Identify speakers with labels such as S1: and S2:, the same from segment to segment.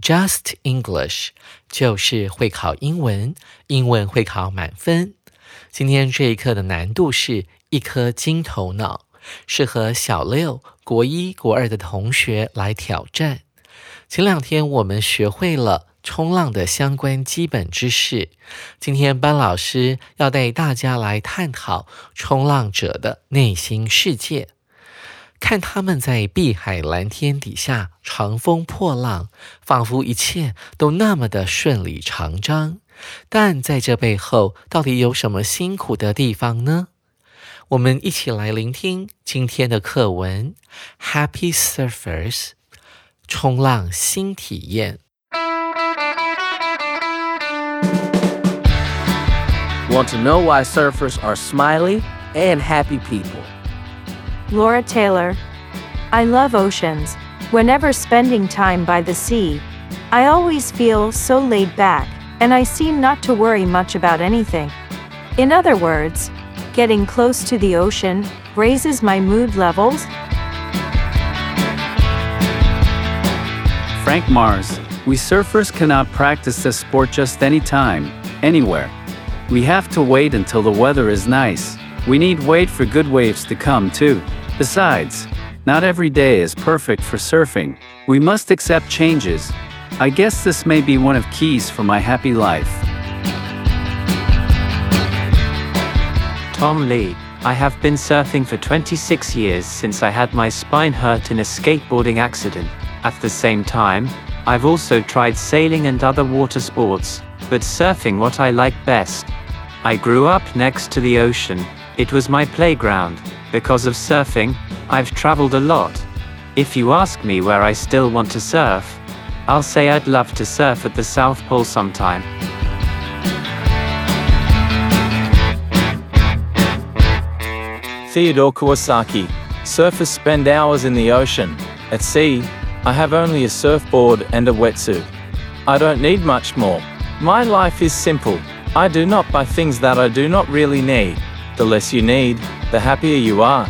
S1: Just English，就是会考英文，英文会考满分。今天这一课的难度是一颗金头脑，适合小六、国一、国二的同学来挑战。前两天我们学会了。冲浪的相关基本知识，今天班老师要带大家来探讨冲浪者的内心世界，看他们在碧海蓝天底下长风破浪，仿佛一切都那么的顺理成章。但在这背后，到底有什么辛苦的地方呢？我们一起来聆听今天的课文《Happy Surfers》冲浪新体验。
S2: Want to know why surfers are smiley and happy people?
S3: Laura Taylor. I love oceans. Whenever spending time by the sea, I always feel so laid back, and I seem not to worry much about anything. In other words, getting close to the ocean raises my mood levels.
S4: Frank Mars. We surfers cannot practice this sport just anytime, anywhere. We have to wait until the weather is nice. We need wait for good waves to come too. Besides, not every day is perfect for surfing. We must accept changes. I guess this may be one of keys for my happy life.
S5: Tom Lee. I have been surfing for 26 years since I had my spine hurt in a skateboarding accident. At the same time, I've also tried sailing and other water sports, but surfing what I like best. I grew up next to the ocean, it was my playground. Because of surfing, I've traveled a lot. If you ask me where I still want to surf, I'll say I'd love to surf at the South Pole sometime.
S6: Theodore Kawasaki. Surfers spend hours in the ocean. At sea, I have only a surfboard and a wetsuit. I don't need much more. My life is simple. I do not buy things that I do not really need. The less you need, the happier you are.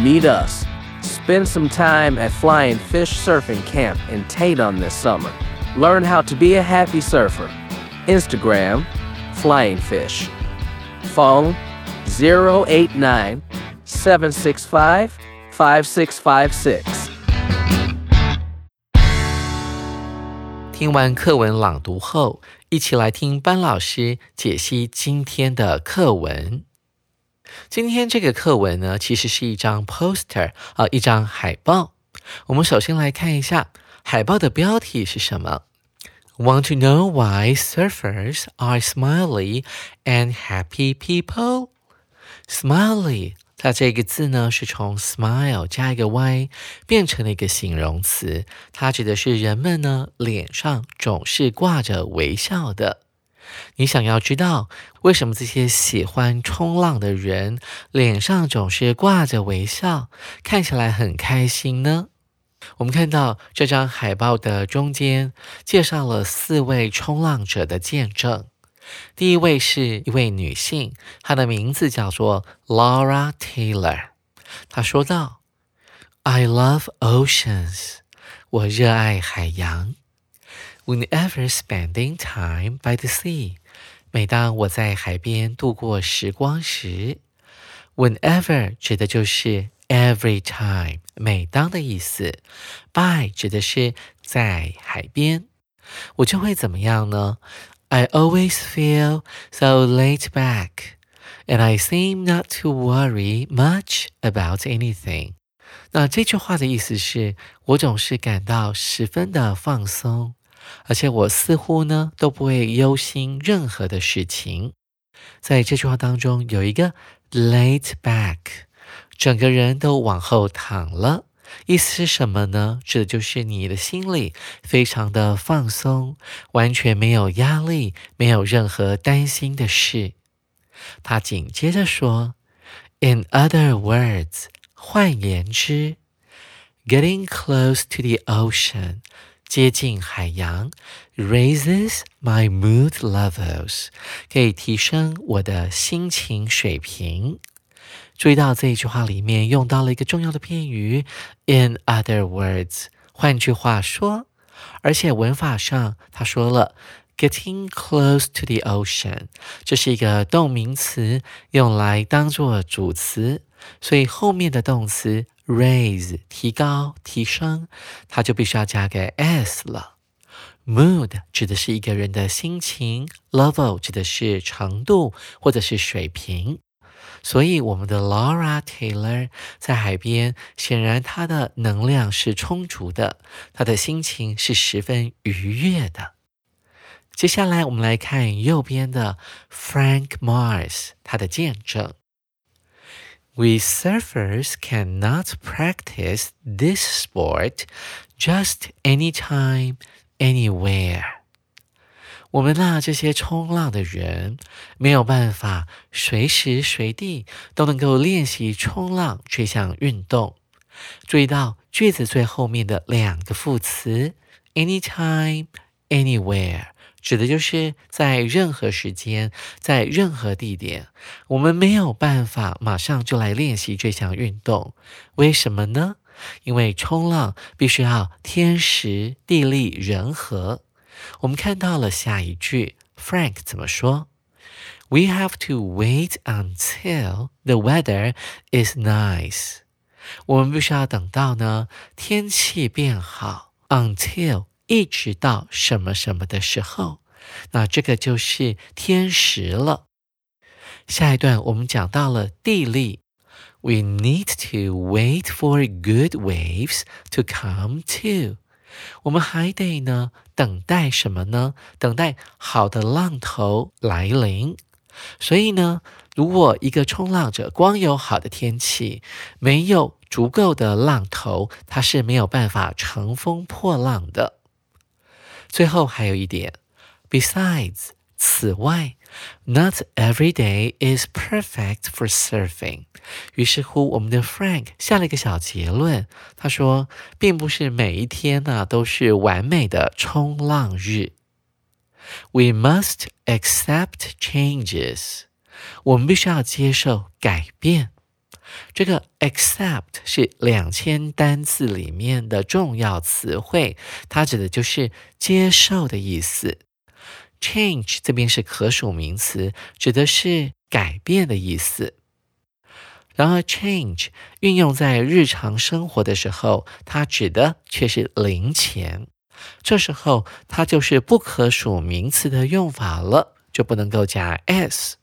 S2: Meet us. Spend some time at Flying Fish Surfing Camp in Tatum this summer. Learn how to be a happy surfer. Instagram, Flying Fish. Phone 089 765 5656。
S1: 听完课文朗读后，一起来听班老师解析今天的课文。今天这个课文呢，其实是一张 poster 啊，一张海报。我们首先来看一下海报的标题是什么。Want to know why surfers are smiley and happy people? Smiley，它这个字呢是从 smile 加一个 y 变成了一个形容词，它指的是人们呢脸上总是挂着微笑的。你想要知道为什么这些喜欢冲浪的人脸上总是挂着微笑，看起来很开心呢？我们看到这张海报的中间介绍了四位冲浪者的见证。第一位是一位女性，她的名字叫做 Laura Taylor。她说道：“I love oceans，我热爱海洋。Whenever spending time by the sea，每当我在海边度过时光时，Whenever 指的就是 every time 每当的意思，by 指的是在海边，我就会怎么样呢？I always feel so laid back, and I seem not to worry much about anything. 那这句话的意思是我总是感到十分的放松，而且我似乎呢都不会忧心任何的事情。在这句话当中有一个 laid back，整个人都往后躺了，意思是什么呢？指的就是你的心里非常的放松，完全没有压力，没有任何担心的事。他紧接着说，In other words。换言之，getting close to the ocean，接近海洋，raises my mood levels，可以提升我的心情水平。注意到这一句话里面用到了一个重要的片语，in other words，换句话说，而且文法上他说了。Getting close to the ocean，这是一个动名词，用来当做主词，所以后面的动词 raise 提高、提升，它就必须要加个 s 了。Mood 指的是一个人的心情，level 指的是程度或者是水平。所以我们的 Laura Taylor 在海边，显然她的能量是充足的，她的心情是十分愉悦的。接下来，我们来看右边的 Frank Mars，他的见证。We surfers cannot practice this sport just anytime, anywhere. 我们那这些冲浪的人没有办法随时随地都能够练习冲浪这项运动。注意到句子最后面的两个副词：anytime, anywhere。指的就是在任何时间，在任何地点，我们没有办法马上就来练习这项运动。为什么呢？因为冲浪必须要天时地利人和。我们看到了下一句，Frank 怎么说？We have to wait until the weather is nice。我们必须要等到呢天气变好，until。一直到什么什么的时候，那这个就是天时了。下一段我们讲到了地利，We need to wait for good waves to come to。我们还得呢等待什么呢？等待好的浪头来临。所以呢，如果一个冲浪者光有好的天气，没有足够的浪头，他是没有办法乘风破浪的。最后还有一点，besides，此外，not every day is perfect for surfing。于是乎，我们的 Frank 下了一个小结论，他说，并不是每一天呢都是完美的冲浪日。We must accept changes。我们必须要接受改变。这个 accept 是两千单字里面的重要词汇，它指的就是接受的意思。Change 这边是可数名词，指的是改变的意思。然而，change 运用在日常生活的时候，它指的却是零钱。这时候，它就是不可数名词的用法了，就不能够加 s。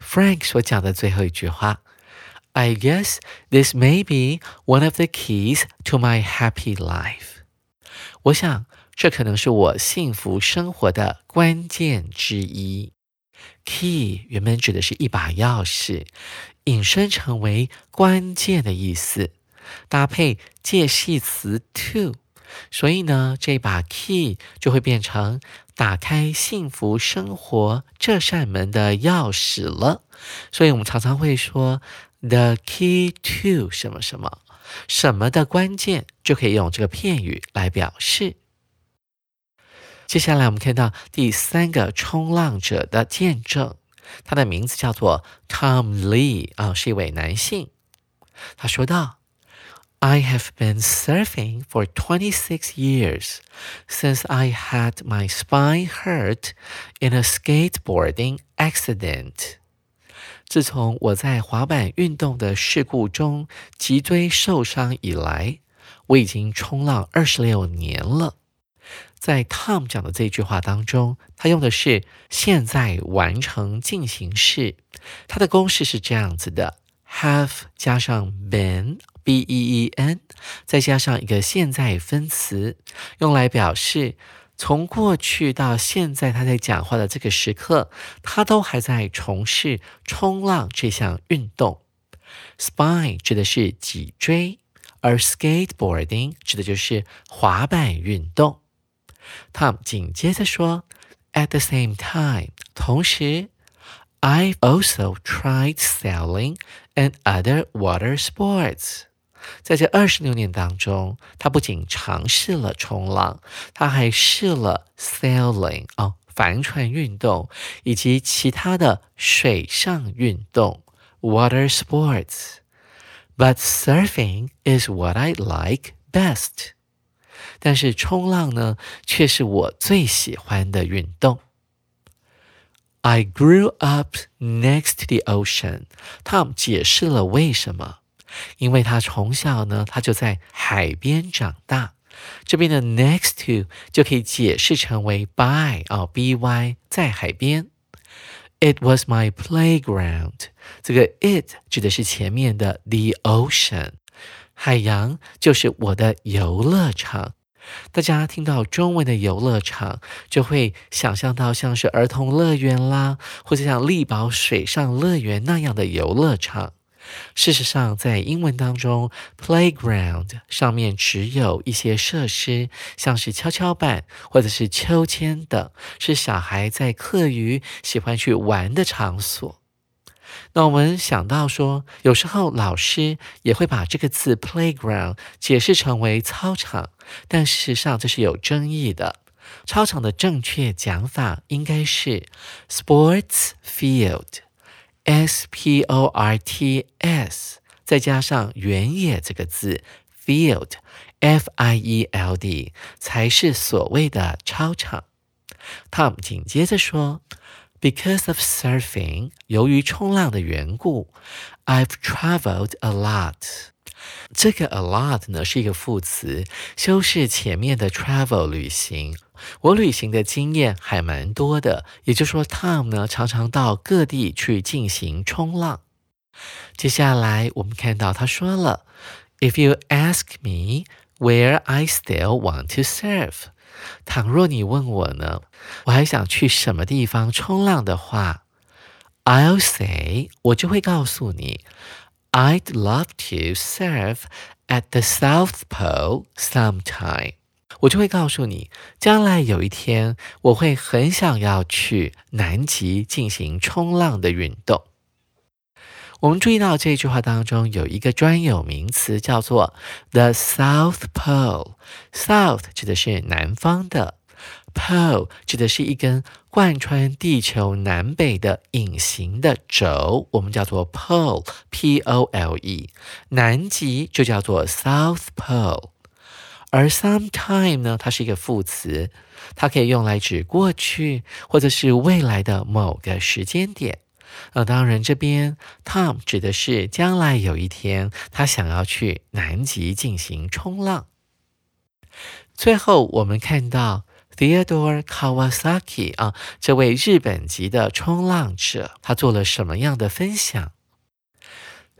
S1: Frank 所讲的最后一句话。I guess this may be one of the keys to my happy life。我想这可能是我幸福生活的关键之一。Key 原本指的是一把钥匙，引申成为关键的意思，搭配介系词 to，所以呢，这把 key 就会变成打开幸福生活这扇门的钥匙了。所以我们常常会说。The key to 什么什么什么的关键，就可以用这个片语来表示。接下来我们看到第三个冲浪者的见证，他的名字叫做 Tom Lee 啊，是一位男性。他说道：“I have been surfing for twenty six years since I had my spine hurt in a skateboarding accident.” 自从我在滑板运动的事故中脊椎受伤以来，我已经冲浪二十六年了。在 Tom 讲的这句话当中，他用的是现在完成进行式，它的公式是这样子的：have 加上 been。b e e n，再加上一个现在分词，用来表示从过去到现在，他在讲话的这个时刻，他都还在从事冲浪这项运动。Spine 指的是脊椎，而 skateboarding 指的就是滑板运动。Tom 紧接着说：“At the same time，同时，I've also tried sailing and other water sports。”在这二十六年当中，他不仅尝试了冲浪，他还试了 sailing 哦，帆船运动以及其他的水上运动 water sports。But surfing is what I like best。 但是冲浪呢，却是我最喜欢的运动。I grew up next to the ocean。Tom 解释了为什么。因为他从小呢，他就在海边长大。这边的 next to 就可以解释成为 by 哦，by 在海边。It was my playground。这个 it 指的是前面的 the ocean，海洋就是我的游乐场。大家听到中文的游乐场，就会想象到像是儿童乐园啦，或者像力宝水上乐园那样的游乐场。事实上，在英文当中，playground 上面只有一些设施，像是跷跷板或者是秋千等，是小孩在课余喜欢去玩的场所。那我们想到说，有时候老师也会把这个字 playground 解释成为操场，但事实上这是有争议的。操场的正确讲法应该是 sports field。S P O R T S，再加上原野这个字，field，F I E L D，才是所谓的操场。Tom 紧接着说 ，Because of surfing，由于冲浪的缘故，I've traveled a lot。这个 a lot 呢是一个副词，修饰前面的 travel 旅行。我旅行的经验还蛮多的，也就是说，Tom 呢常常到各地去进行冲浪。接下来我们看到他说了：“If you ask me where I still want to surf， 倘若你问我呢，我还想去什么地方冲浪的话，I'll say，我就会告诉你，I'd love to surf at the South Pole sometime。”我就会告诉你，将来有一天我会很想要去南极进行冲浪的运动。我们注意到这句话当中有一个专有名词叫做 the South Pole。South 指的是南方的，Pole 指的是一根贯穿地球南北的隐形的轴，我们叫做 Pole，P-O-L-E。南极就叫做 South Pole。而 sometime 呢，它是一个副词，它可以用来指过去或者是未来的某个时间点。那当然，这边 Tom 指的是将来有一天他想要去南极进行冲浪。最后，我们看到 Theodore Kawasaki 啊，这位日本籍的冲浪者，他做了什么样的分享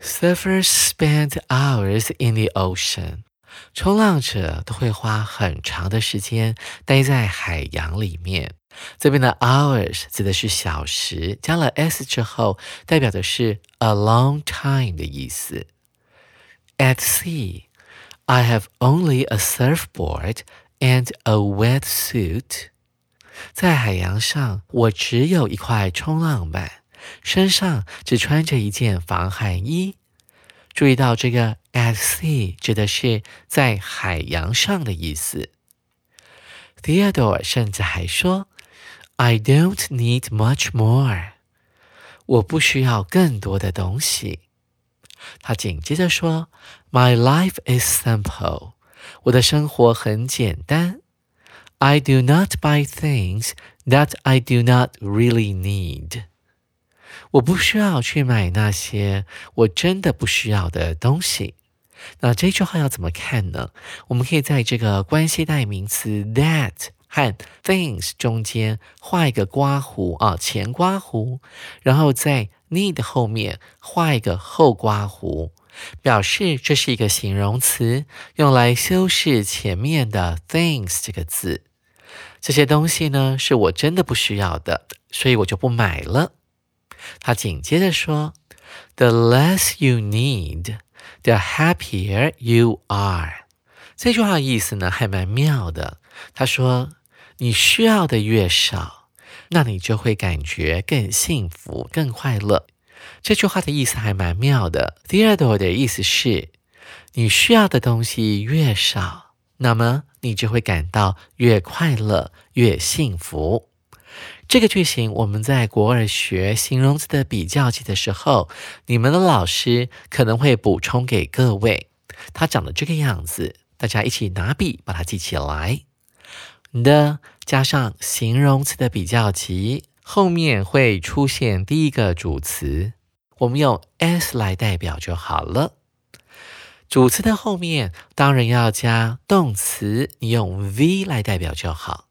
S1: ？Surfers spend hours in the ocean. 冲浪者都会花很长的时间待在海洋里面。这边的 hours 指的是小时，加了 s 之后，代表的是 a long time 的意思。At sea, I have only a surfboard and a wetsuit。在海洋上，我只有一块冲浪板，身上只穿着一件防寒衣。注意到这个 at sea 指的是在海洋上的意思。Theodore 甚至还说：“I don't need much more。”我不需要更多的东西。他紧接着说：“My life is simple。”我的生活很简单。I do not buy things that I do not really need。我不需要去买那些我真的不需要的东西。那这句话要怎么看呢？我们可以在这个关系代名词 that 和 things 中间画一个刮弧啊，前刮弧，然后在 need 后面画一个后刮弧，表示这是一个形容词，用来修饰前面的 things 这个字。这些东西呢，是我真的不需要的，所以我就不买了。他紧接着说：“The less you need。” The happier you are，这句话的意思呢还蛮妙的。他说：“你需要的越少，那你就会感觉更幸福、更快乐。”这句话的意思还蛮妙的。Theodore 的意思是：你需要的东西越少，那么你就会感到越快乐、越幸福。这个句型我们在国二学形容词的比较级的时候，你们的老师可能会补充给各位。它长得这个样子，大家一起拿笔把它记起来。的加上形容词的比较级，后面会出现第一个主词，我们用 s 来代表就好了。主词的后面当然要加动词，你用 v 来代表就好。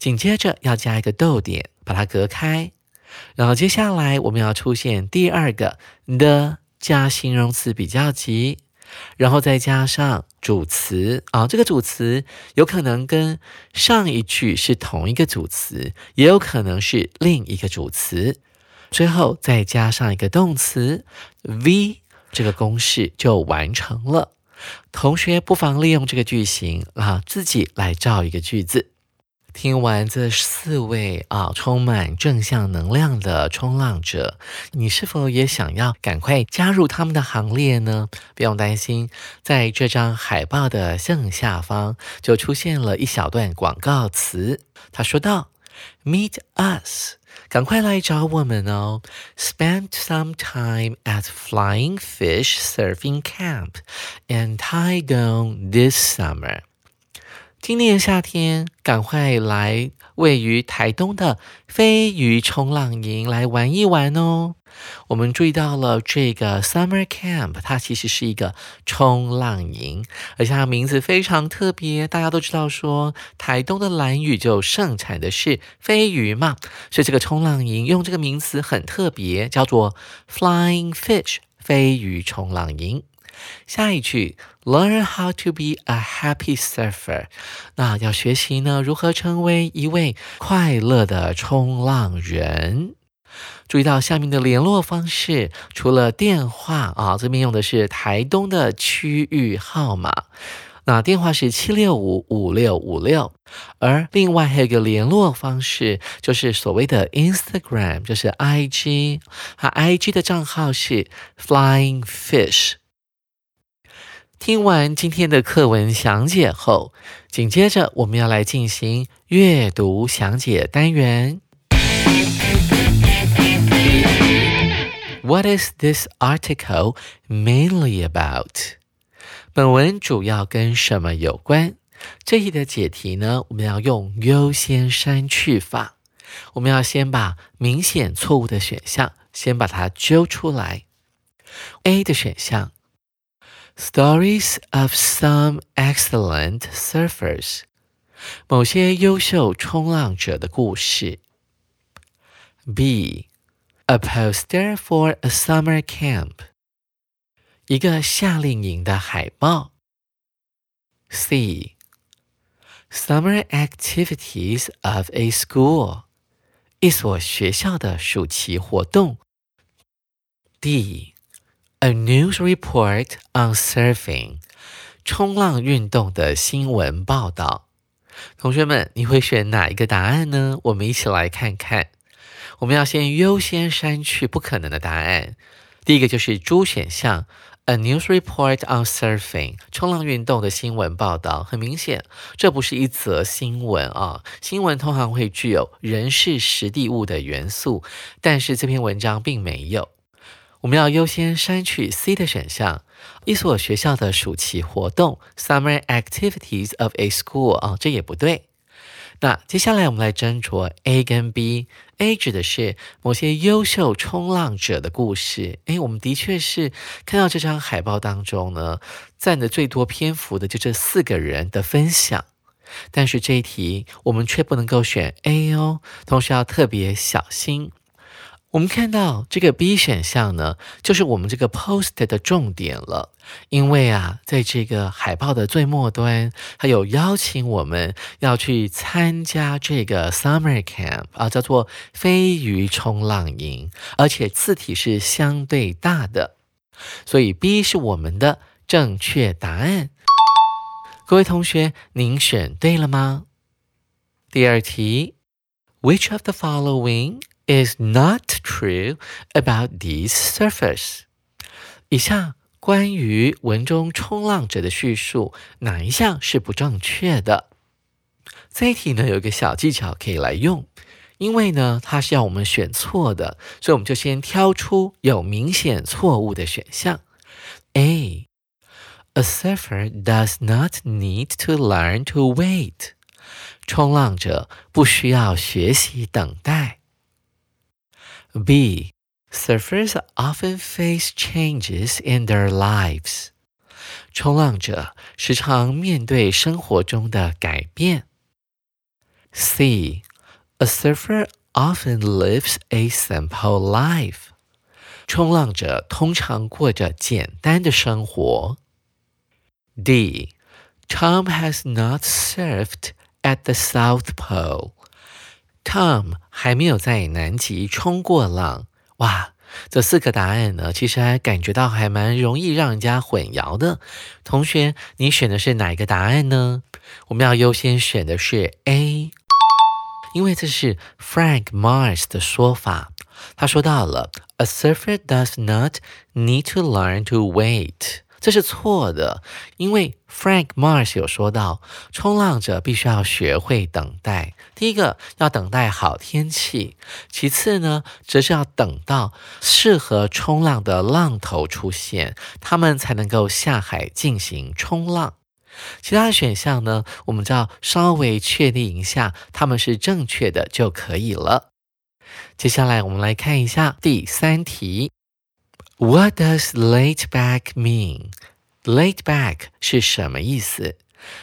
S1: 紧接着要加一个逗点，把它隔开。然后接下来我们要出现第二个的加形容词比较级，然后再加上主词啊。这个主词有可能跟上一句是同一个主词，也有可能是另一个主词。最后再加上一个动词 v，这个公式就完成了。同学不妨利用这个句型啊，自己来造一个句子。听完这四位啊，充满正向能量的冲浪者，你是否也想要赶快加入他们的行列呢？不用担心，在这张海报的正下方就出现了一小段广告词。他说道：“Meet us，赶快来找我们哦！Spend some time at Flying Fish Surfing Camp in Taigung this summer。”今年夏天，赶快来位于台东的飞鱼冲浪营来玩一玩哦！我们注意到了这个 summer camp，它其实是一个冲浪营，而且它名字非常特别。大家都知道说，台东的蓝屿就盛产的是飞鱼嘛，所以这个冲浪营用这个名词很特别，叫做 Flying Fish 飞鱼冲浪营。下一句，Learn how to be a happy surfer。那要学习呢，如何成为一位快乐的冲浪人？注意到下面的联络方式，除了电话啊，这边用的是台东的区域号码，那电话是七六五五六五六。而另外还有一个联络方式，就是所谓的 Instagram，就是 IG，它 IG 的账号是 Flying Fish。听完今天的课文详解后，紧接着我们要来进行阅读详解单元。What is this article mainly about？本文主要跟什么有关？这一的解题呢，我们要用优先删去法。我们要先把明显错误的选项先把它揪出来。A 的选项。Stories of some excellent surfers，某些优秀冲浪者的故事。B，a poster for a summer camp，一个夏令营的海报。C，summer activities of a school，一所学校的暑期活动。D。 A news report on surfing，冲浪运动的新闻报道。同学们，你会选哪一个答案呢？我们一起来看看。我们要先优先删去不可能的答案。第一个就是猪选项，A news report on surfing，冲浪运动的新闻报道。很明显，这不是一则新闻啊。新闻通常会具有人事、实地、物的元素，但是这篇文章并没有。我们要优先删去 C 的选项，一所学校的暑期活动 （Summer activities of a school） 啊，这也不对。那接下来我们来斟酌 A 跟 B。A 指的是某些优秀冲浪者的故事。诶，我们的确是看到这张海报当中呢，占的最多篇幅的就这四个人的分享。但是这一题我们却不能够选 A 哦，同时要特别小心。我们看到这个 B 选项呢，就是我们这个 post 的重点了。因为啊，在这个海报的最末端，它有邀请我们要去参加这个 summer camp 啊，叫做飞鱼冲浪营，而且字体是相对大的，所以 B 是我们的正确答案。各位同学，您选对了吗？第二题，Which of the following？Is not true about these surfers。以下关于文中冲浪者的叙述，哪一项是不正确的？这一题呢，有一个小技巧可以来用，因为呢，它是要我们选错的，所以我们就先挑出有明显错误的选项。A A surfer does not need to learn to wait。冲浪者不需要学习等待。B. Surfers often face changes in their lives. 冲浪者时常面对生活中的改变。C. A surfer often lives a simple life. 冲浪者通常过着简单的生活。D. Tom has not surfed at the South Pole. Tom 还没有在南极冲过浪，哇！这四个答案呢，其实还感觉到还蛮容易让人家混淆的。同学，你选的是哪一个答案呢？我们要优先选的是 A，因为这是 Frank Mars 的说法。他说到了，A surfer does not need to learn to wait。这是错的，因为 Frank Mars 有说到，冲浪者必须要学会等待。第一个要等待好天气，其次呢，则是要等到适合冲浪的浪头出现，他们才能够下海进行冲浪。其他的选项呢，我们只要稍微确定一下他们是正确的就可以了。接下来我们来看一下第三题。What does laid back mean? Laid back 是什么意思？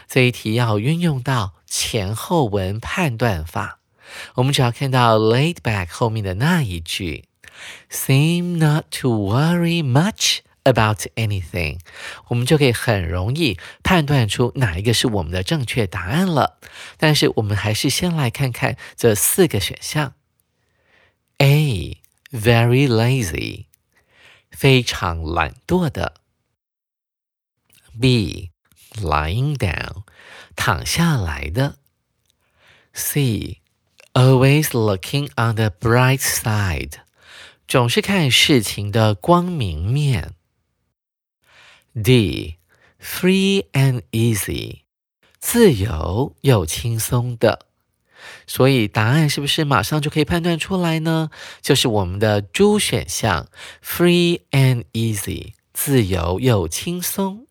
S1: 这一题要运用到前后文判断法。我们只要看到 laid back 后面的那一句，seem not to worry much about anything，我们就可以很容易判断出哪一个是我们的正确答案了。但是我们还是先来看看这四个选项。A very lazy。非常懒惰的。B lying down 躺下来的。C always looking on the bright side 总是看事情的光明面。D free and easy 自由又轻松的。所以答案是不是马上就可以判断出来呢？就是我们的 D 选项，free and easy，自由又轻松。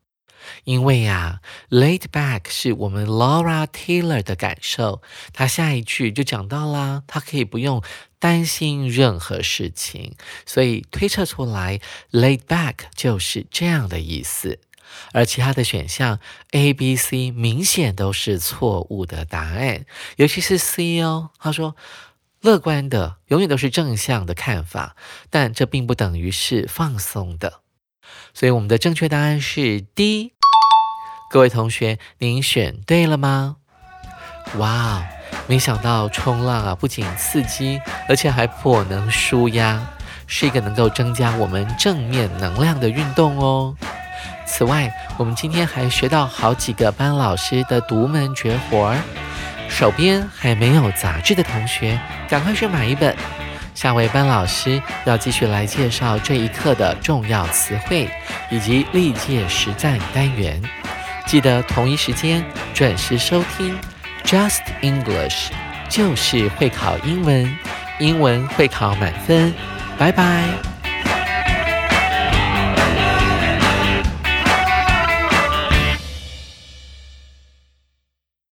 S1: 因为呀，laid back 是我们 Laura Taylor 的感受，她下一句就讲到啦，她可以不用担心任何事情，所以推测出来 laid back 就是这样的意思。而其他的选项 A、B、C 明显都是错误的答案，尤其是 C 哦。他说，乐观的永远都是正向的看法，但这并不等于是放松的。所以我们的正确答案是 D。各位同学，您选对了吗？哇哦，没想到冲浪啊，不仅刺激，而且还颇能舒压，是一个能够增加我们正面能量的运动哦。此外，我们今天还学到好几个班老师的独门绝活儿。手边还没有杂志的同学，赶快去买一本。下位班老师要继续来介绍这一课的重要词汇以及历届实战单元。记得同一时间准时收听 Just English，就是会考英文，英文会考满分。拜拜。